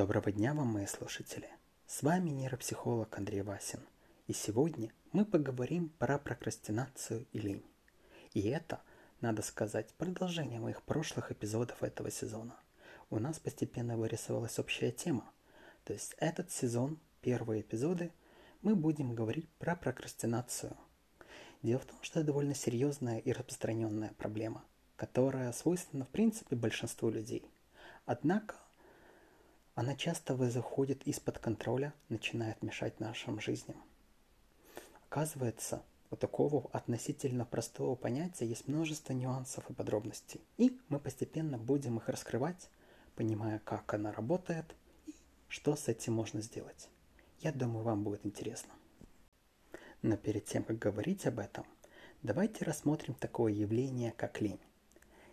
Доброго дня вам, мои слушатели! С вами нейропсихолог Андрей Васин. И сегодня мы поговорим про прокрастинацию и лень. И это, надо сказать, продолжение моих прошлых эпизодов этого сезона. У нас постепенно вырисовалась общая тема. То есть этот сезон, первые эпизоды, мы будем говорить про прокрастинацию. Дело в том, что это довольно серьезная и распространенная проблема, которая свойственна в принципе большинству людей. Однако она часто заходит из-под контроля, начинает мешать нашим жизням. Оказывается, у такого относительно простого понятия есть множество нюансов и подробностей. И мы постепенно будем их раскрывать, понимая, как она работает и что с этим можно сделать. Я думаю, вам будет интересно. Но перед тем, как говорить об этом, давайте рассмотрим такое явление, как лень.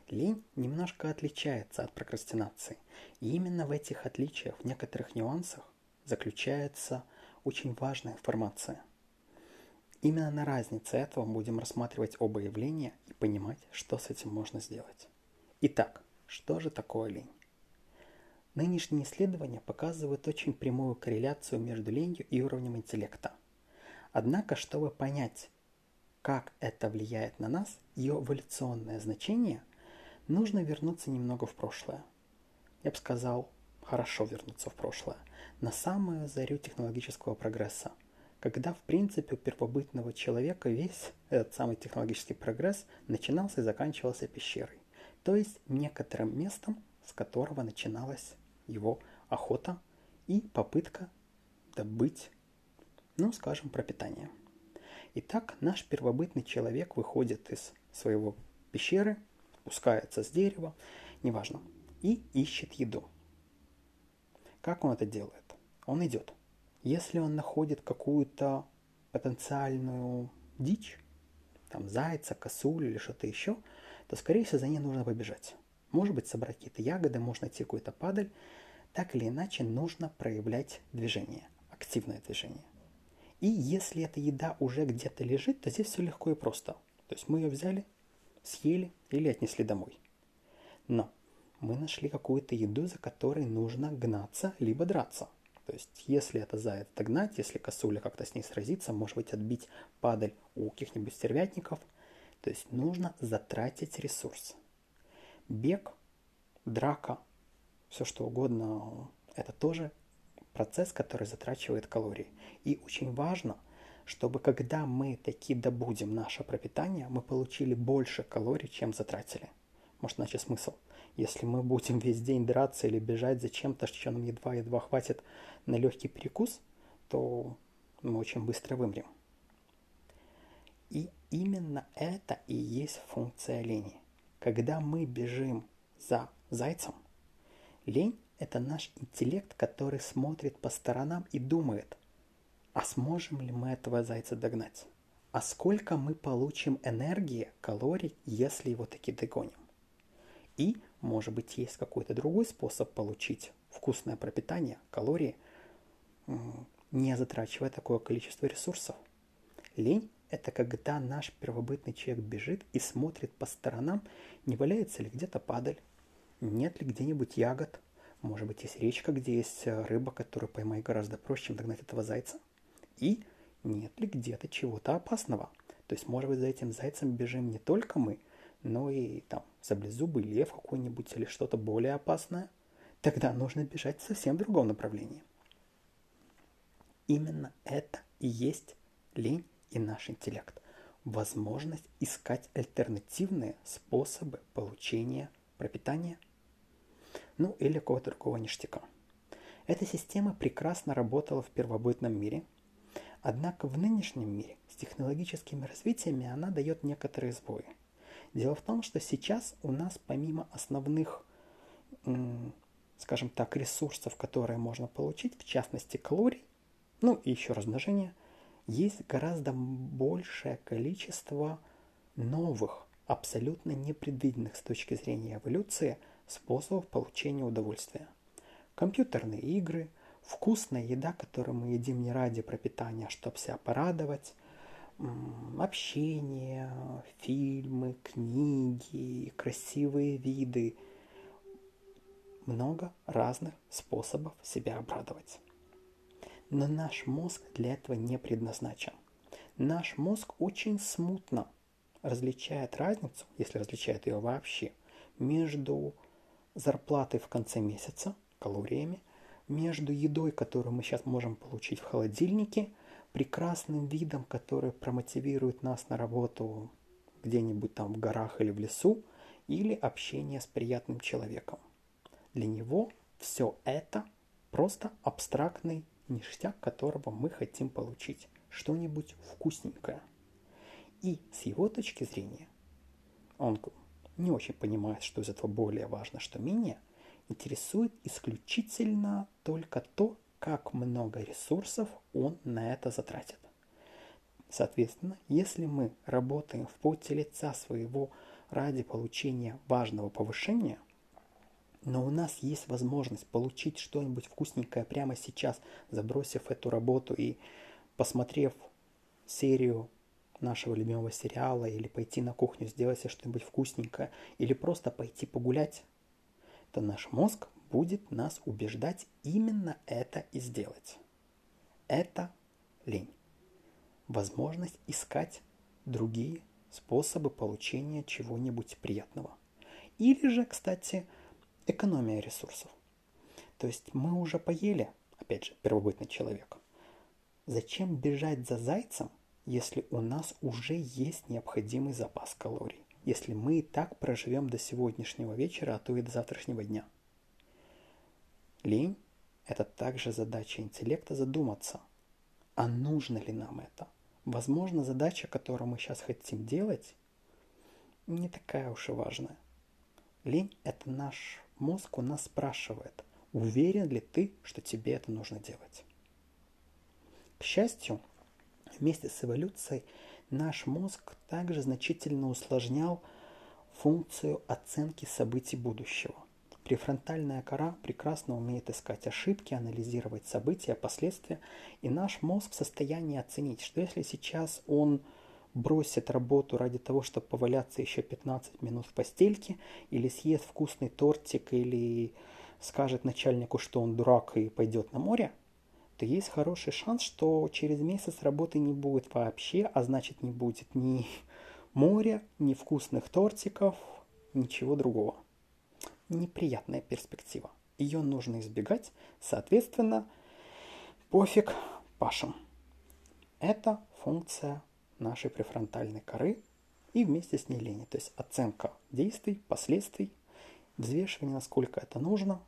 Лень немножко отличается от прокрастинации. И именно в этих отличиях, в некоторых нюансах, заключается очень важная информация. Именно на разнице этого будем рассматривать оба явления и понимать, что с этим можно сделать. Итак, что же такое лень? Нынешние исследования показывают очень прямую корреляцию между ленью и уровнем интеллекта. Однако, чтобы понять, как это влияет на нас, ее эволюционное значение – нужно вернуться немного в прошлое. Я бы сказал, хорошо вернуться в прошлое, на самую зарю технологического прогресса, когда, в принципе, у первобытного человека весь этот самый технологический прогресс начинался и заканчивался пещерой, то есть некоторым местом, с которого начиналась его охота и попытка добыть, ну, скажем, пропитание. Итак, наш первобытный человек выходит из своего пещеры, спускается с дерева, неважно, и ищет еду. Как он это делает? Он идет. Если он находит какую-то потенциальную дичь, там зайца, косулю или что-то еще, то, скорее всего, за ней нужно побежать. Может быть, собрать какие-то ягоды, можно найти какую-то падаль. Так или иначе, нужно проявлять движение, активное движение. И если эта еда уже где-то лежит, то здесь все легко и просто. То есть мы ее взяли, съели или отнесли домой. Но мы нашли какую-то еду, за которой нужно гнаться, либо драться. То есть, если это заяц догнать, если косуля как-то с ней сразиться, может быть, отбить падаль у каких-нибудь стервятников, то есть нужно затратить ресурс. Бег, драка, все что угодно, это тоже процесс, который затрачивает калории. И очень важно чтобы когда мы таки добудем наше пропитание, мы получили больше калорий, чем затратили. Может, значит смысл? Если мы будем весь день драться или бежать за чем-то, что нам едва-едва хватит на легкий перекус, то мы очень быстро вымрем. И именно это и есть функция лени. Когда мы бежим за зайцем, лень – это наш интеллект, который смотрит по сторонам и думает – а сможем ли мы этого зайца догнать? А сколько мы получим энергии, калорий, если его таки догоним? И, может быть, есть какой-то другой способ получить вкусное пропитание, калории, не затрачивая такое количество ресурсов. Лень – это когда наш первобытный человек бежит и смотрит по сторонам, не валяется ли где-то падаль, нет ли где-нибудь ягод, может быть, есть речка, где есть э, рыба, которую поймать гораздо проще, чем догнать этого зайца – и нет ли где-то чего-то опасного. То есть, может быть, за этим зайцем бежим не только мы, но и там саблезубый лев какой-нибудь или что-то более опасное. Тогда нужно бежать в совсем другом направлении. Именно это и есть лень и наш интеллект. Возможность искать альтернативные способы получения пропитания, ну или какого-то другого ништяка. Эта система прекрасно работала в первобытном мире – Однако в нынешнем мире с технологическими развитиями она дает некоторые сбои. Дело в том, что сейчас у нас помимо основных, скажем так, ресурсов, которые можно получить, в частности калорий, ну и еще размножение, есть гораздо большее количество новых, абсолютно непредвиденных с точки зрения эволюции способов получения удовольствия. Компьютерные игры, вкусная еда, которую мы едим не ради пропитания, а чтобы себя порадовать, общение, фильмы, книги, красивые виды, много разных способов себя обрадовать. Но наш мозг для этого не предназначен. Наш мозг очень смутно различает разницу, если различает ее вообще, между зарплатой в конце месяца, калориями, между едой, которую мы сейчас можем получить в холодильнике, прекрасным видом, который промотивирует нас на работу где-нибудь там в горах или в лесу, или общение с приятным человеком. Для него все это просто абстрактный ништяк, которого мы хотим получить. Что-нибудь вкусненькое. И с его точки зрения, он не очень понимает, что из этого более важно, что менее, интересует исключительно только то, как много ресурсов он на это затратит. Соответственно, если мы работаем в поте лица своего ради получения важного повышения, но у нас есть возможность получить что-нибудь вкусненькое прямо сейчас, забросив эту работу и посмотрев серию нашего любимого сериала, или пойти на кухню, сделать себе что-нибудь вкусненькое, или просто пойти погулять, то наш мозг будет нас убеждать именно это и сделать. Это лень. Возможность искать другие способы получения чего-нибудь приятного. Или же, кстати, экономия ресурсов. То есть мы уже поели, опять же, первобытный человек. Зачем бежать за зайцем, если у нас уже есть необходимый запас калорий? Если мы так проживем до сегодняшнего вечера, а то и до завтрашнего дня. Лень – это также задача интеллекта задуматься, а нужно ли нам это? Возможно, задача, которую мы сейчас хотим делать, не такая уж и важная. Лень – это наш мозг у нас спрашивает, уверен ли ты, что тебе это нужно делать. К счастью, вместе с эволюцией наш мозг также значительно усложнял функцию оценки событий будущего. Префронтальная кора прекрасно умеет искать ошибки, анализировать события, последствия, и наш мозг в состоянии оценить, что если сейчас он бросит работу ради того, чтобы поваляться еще 15 минут в постельке, или съест вкусный тортик, или скажет начальнику, что он дурак и пойдет на море, то есть хороший шанс, что через месяц работы не будет вообще, а значит не будет ни моря, ни вкусных тортиков, ничего другого неприятная перспектива. Ее нужно избегать, соответственно, пофиг пашем. Это функция нашей префронтальной коры и вместе с ней лени. То есть оценка действий, последствий, взвешивание, насколько это нужно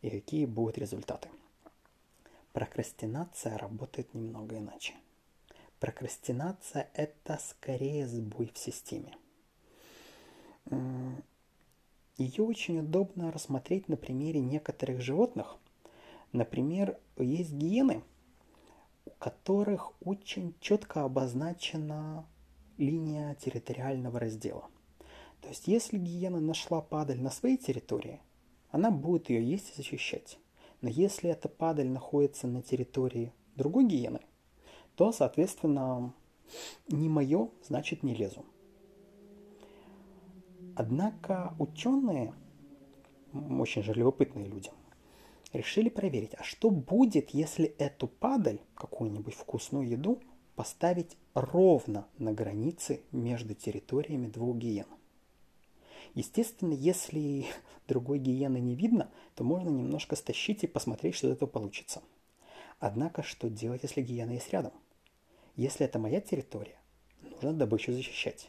и какие будут результаты. Прокрастинация работает немного иначе. Прокрастинация – это скорее сбой в системе. Ее очень удобно рассмотреть на примере некоторых животных. Например, есть гиены, у которых очень четко обозначена линия территориального раздела. То есть, если гиена нашла падаль на своей территории, она будет ее есть и защищать. Но если эта падаль находится на территории другой гиены, то, соответственно, не мое, значит не лезу. Однако ученые, очень же любопытные люди, решили проверить, а что будет, если эту падаль, какую-нибудь вкусную еду, поставить ровно на границе между территориями двух гиен. Естественно, если другой гиены не видно, то можно немножко стащить и посмотреть, что из этого получится. Однако, что делать, если гиена есть рядом? Если это моя территория, нужно добычу защищать.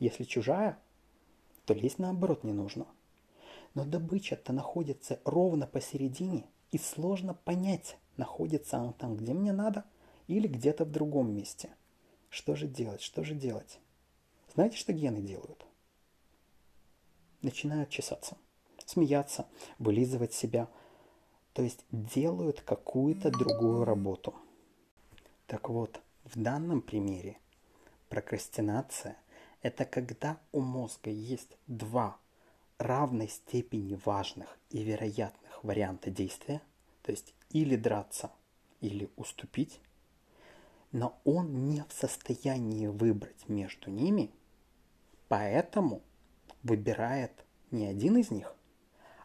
Если чужая, то лезть наоборот не нужно. Но добыча-то находится ровно посередине, и сложно понять, находится она там, где мне надо, или где-то в другом месте. Что же делать, что же делать? Знаете, что гены делают? Начинают чесаться, смеяться, вылизывать себя. То есть делают какую-то другую работу. Так вот, в данном примере прокрастинация это когда у мозга есть два равной степени важных и вероятных варианта действия, то есть или драться, или уступить, но он не в состоянии выбрать между ними, поэтому выбирает не один из них,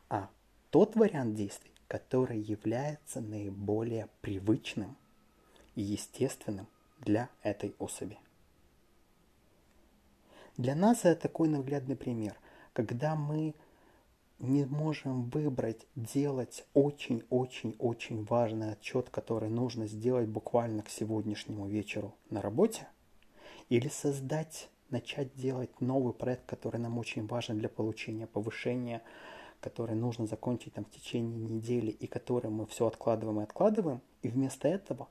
а тот вариант действий, который является наиболее привычным и естественным для этой особи. Для нас это такой наглядный пример, когда мы не можем выбрать делать очень-очень-очень важный отчет, который нужно сделать буквально к сегодняшнему вечеру на работе, или создать, начать делать новый проект, который нам очень важен для получения повышения, который нужно закончить там в течение недели и который мы все откладываем и откладываем, и вместо этого,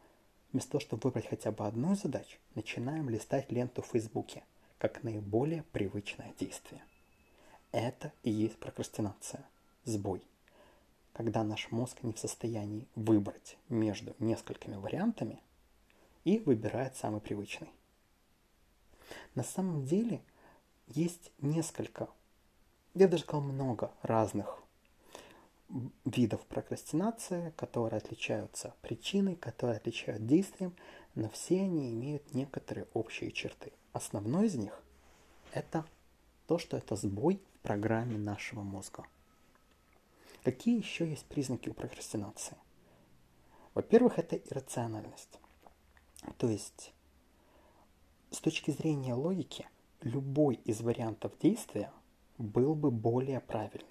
вместо того, чтобы выбрать хотя бы одну задачу, начинаем листать ленту в Фейсбуке как наиболее привычное действие. Это и есть прокрастинация, сбой. Когда наш мозг не в состоянии выбрать между несколькими вариантами и выбирает самый привычный. На самом деле есть несколько, я даже сказал много разных видов прокрастинации, которые отличаются причиной, которые отличают действием, но все они имеют некоторые общие черты. Основной из них – это то, что это сбой в программе нашего мозга. Какие еще есть признаки у прокрастинации? Во-первых, это иррациональность. То есть, с точки зрения логики, любой из вариантов действия был бы более правильным.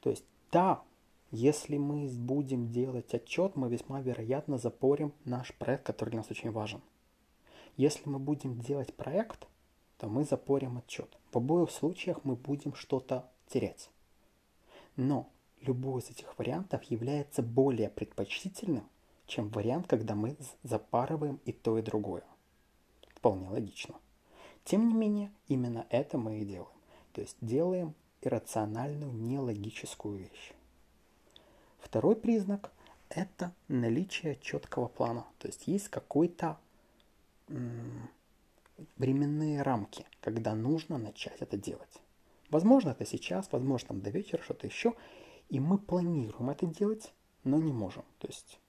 То есть, да, если мы будем делать отчет, мы весьма вероятно запорим наш проект, который для нас очень важен. Если мы будем делать проект – то мы запорим отчет. В обоих случаях мы будем что-то терять. Но любой из этих вариантов является более предпочтительным, чем вариант, когда мы запарываем и то, и другое. Вполне логично. Тем не менее, именно это мы и делаем. То есть делаем иррациональную, нелогическую вещь. Второй признак – это наличие четкого плана. То есть есть какой-то временные рамки, когда нужно начать это делать. Возможно, это сейчас, возможно, там до вечера, что-то еще. И мы планируем это делать, но не можем. То есть,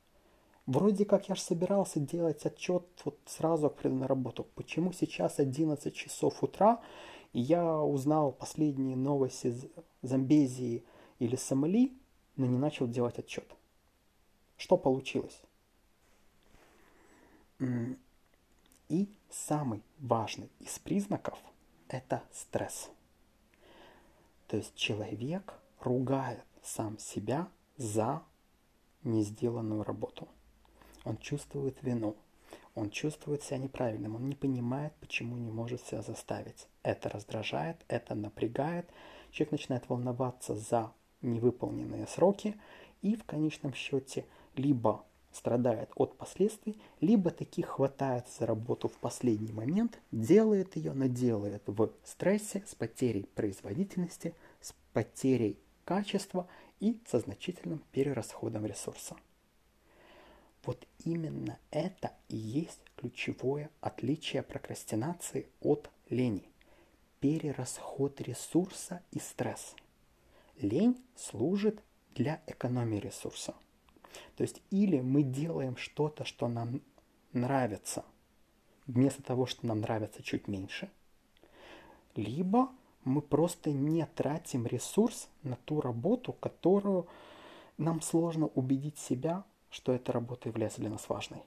вроде как я же собирался делать отчет вот сразу, на работу. Почему сейчас 11 часов утра, и я узнал последние новости Замбезии или Сомали, но не начал делать отчет? Что получилось? И самый важный из признаков – это стресс. То есть человек ругает сам себя за не сделанную работу. Он чувствует вину, он чувствует себя неправильным, он не понимает, почему не может себя заставить. Это раздражает, это напрягает. Человек начинает волноваться за невыполненные сроки и в конечном счете либо страдает от последствий, либо таки хватает за работу в последний момент, делает ее, но делает в стрессе с потерей производительности, с потерей качества и со значительным перерасходом ресурса. Вот именно это и есть ключевое отличие прокрастинации от лени. Перерасход ресурса и стресс. Лень служит для экономии ресурса – то есть или мы делаем что-то, что нам нравится, вместо того, что нам нравится чуть меньше, либо мы просто не тратим ресурс на ту работу, которую нам сложно убедить себя, что эта работа является для нас важной.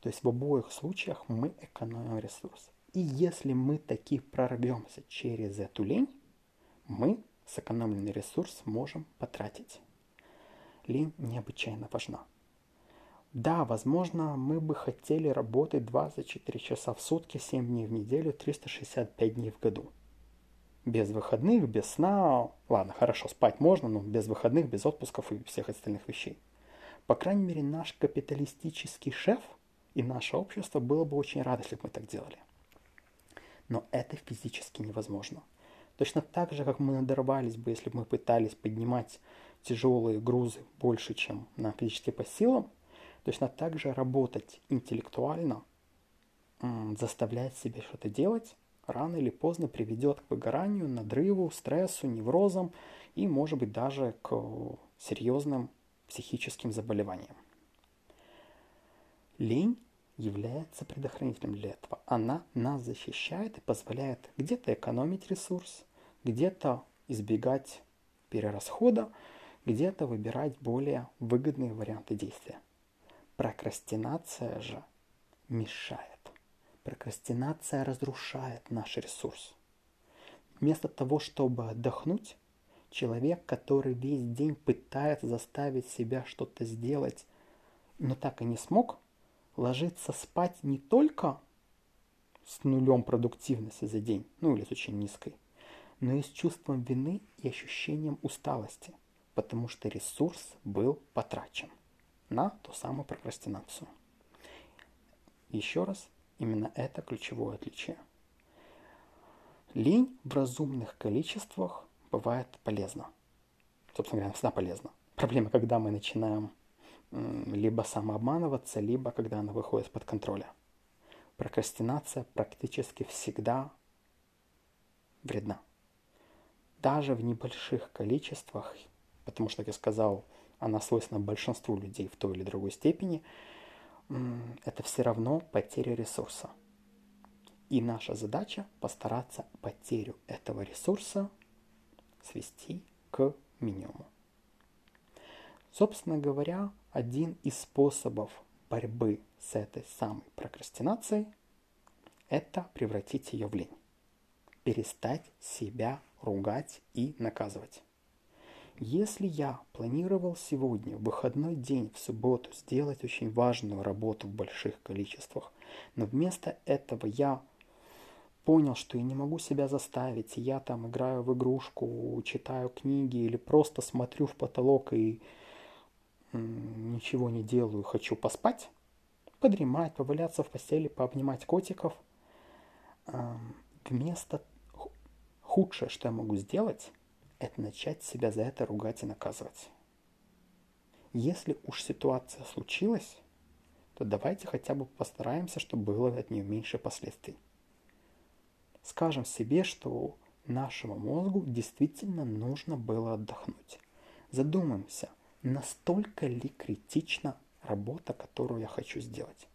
То есть в обоих случаях мы экономим ресурс. И если мы таки прорвемся через эту лень, мы сэкономленный ресурс можем потратить лень необычайно важна. Да, возможно, мы бы хотели работать 24 часа в сутки, 7 дней в неделю, 365 дней в году. Без выходных, без сна. Ладно, хорошо, спать можно, но без выходных, без отпусков и всех остальных вещей. По крайней мере, наш капиталистический шеф и наше общество было бы очень рады, если бы мы так делали. Но это физически невозможно. Точно так же, как мы надорвались бы, если бы мы пытались поднимать тяжелые грузы больше, чем на физически по силам, точно так же работать интеллектуально, заставлять себя что-то делать, рано или поздно приведет к выгоранию, надрыву, стрессу, неврозам и, может быть, даже к серьезным психическим заболеваниям. Лень является предохранителем для этого. Она нас защищает и позволяет где-то экономить ресурс, где-то избегать перерасхода где-то выбирать более выгодные варианты действия. Прокрастинация же мешает. Прокрастинация разрушает наш ресурс. Вместо того, чтобы отдохнуть, человек, который весь день пытается заставить себя что-то сделать, но так и не смог, ложится спать не только с нулем продуктивности за день, ну или с очень низкой, но и с чувством вины и ощущением усталости, потому что ресурс был потрачен на ту самую прокрастинацию. Еще раз, именно это ключевое отличие. Лень в разумных количествах бывает полезна. Собственно говоря, всегда полезна. Проблема, когда мы начинаем либо самообманываться, либо когда она выходит из-под контроля. Прокрастинация практически всегда вредна. Даже в небольших количествах, потому что, как я сказал, она свойственна большинству людей в той или другой степени, это все равно потеря ресурса. И наша задача постараться потерю этого ресурса свести к минимуму. Собственно говоря, один из способов борьбы с этой самой прокрастинацией – это превратить ее в лень. Перестать себя ругать и наказывать. Если я планировал сегодня, в выходной день, в субботу, сделать очень важную работу в больших количествах, но вместо этого я понял, что я не могу себя заставить, я там играю в игрушку, читаю книги или просто смотрю в потолок и ничего не делаю, хочу поспать, подремать, поваляться в постели, пообнимать котиков, вместо худшее, что я могу сделать, это начать себя за это ругать и наказывать. Если уж ситуация случилась, то давайте хотя бы постараемся, чтобы было от нее меньше последствий. Скажем себе, что нашему мозгу действительно нужно было отдохнуть. Задумаемся, настолько ли критична работа, которую я хочу сделать.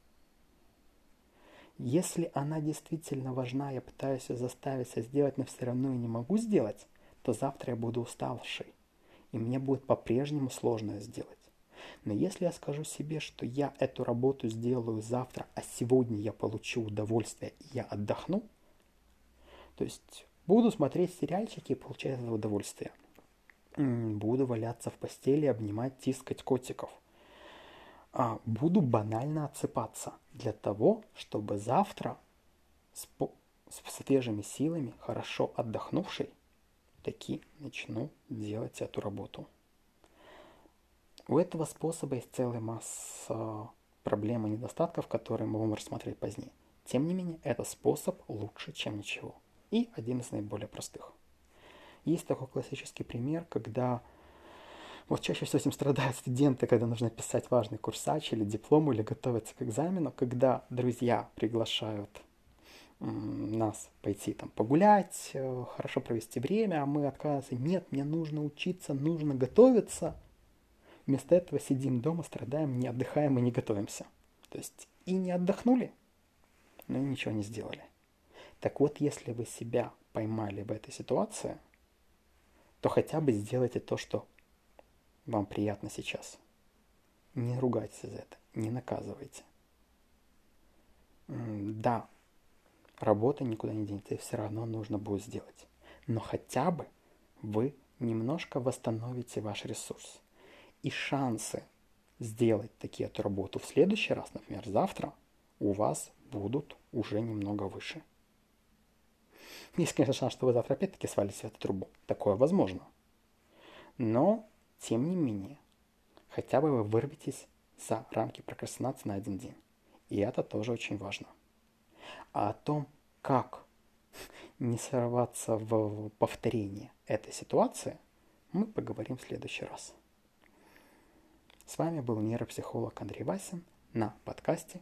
Если она действительно важна, я пытаюсь ее заставить себя сделать, но все равно и не могу сделать, то завтра я буду уставший, и мне будет по-прежнему сложно ее сделать. Но если я скажу себе, что я эту работу сделаю завтра, а сегодня я получу удовольствие и я отдохну, то есть буду смотреть сериальчики и получать это удовольствие. Буду валяться в постели, обнимать, тискать котиков. А буду банально отсыпаться для того, чтобы завтра с, с свежими силами, хорошо отдохнувший, таки начну делать эту работу. У этого способа есть целая масса проблем и недостатков, которые мы будем рассмотреть позднее. Тем не менее, этот способ лучше, чем ничего. И один из наиболее простых. Есть такой классический пример, когда вот чаще всего этим страдают студенты, когда нужно писать важный курсач или диплом, или готовиться к экзамену, когда друзья приглашают нас пойти там погулять, э, хорошо провести время, а мы отказываемся, нет, мне нужно учиться, нужно готовиться. Вместо этого сидим дома, страдаем, не отдыхаем и не готовимся. То есть и не отдохнули, но и ничего не сделали. Так вот, если вы себя поймали в этой ситуации, то хотя бы сделайте то, что вам приятно сейчас. Не ругайтесь за это, не наказывайте. Да, работа никуда не денется, и все равно нужно будет сделать. Но хотя бы вы немножко восстановите ваш ресурс. И шансы сделать такие эту работу в следующий раз, например, завтра, у вас будут уже немного выше. Есть, конечно, шанс, что вы завтра опять-таки свалите в эту трубу. Такое возможно. Но, тем не менее, хотя бы вы вырветесь за рамки прокрастинации на один день. И это тоже очень важно. А о том, как не сорваться в повторение этой ситуации, мы поговорим в следующий раз. С вами был нейропсихолог Андрей Васин на подкасте,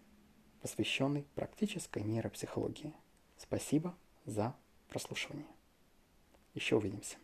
посвященный практической нейропсихологии. Спасибо за прослушивание. Еще увидимся.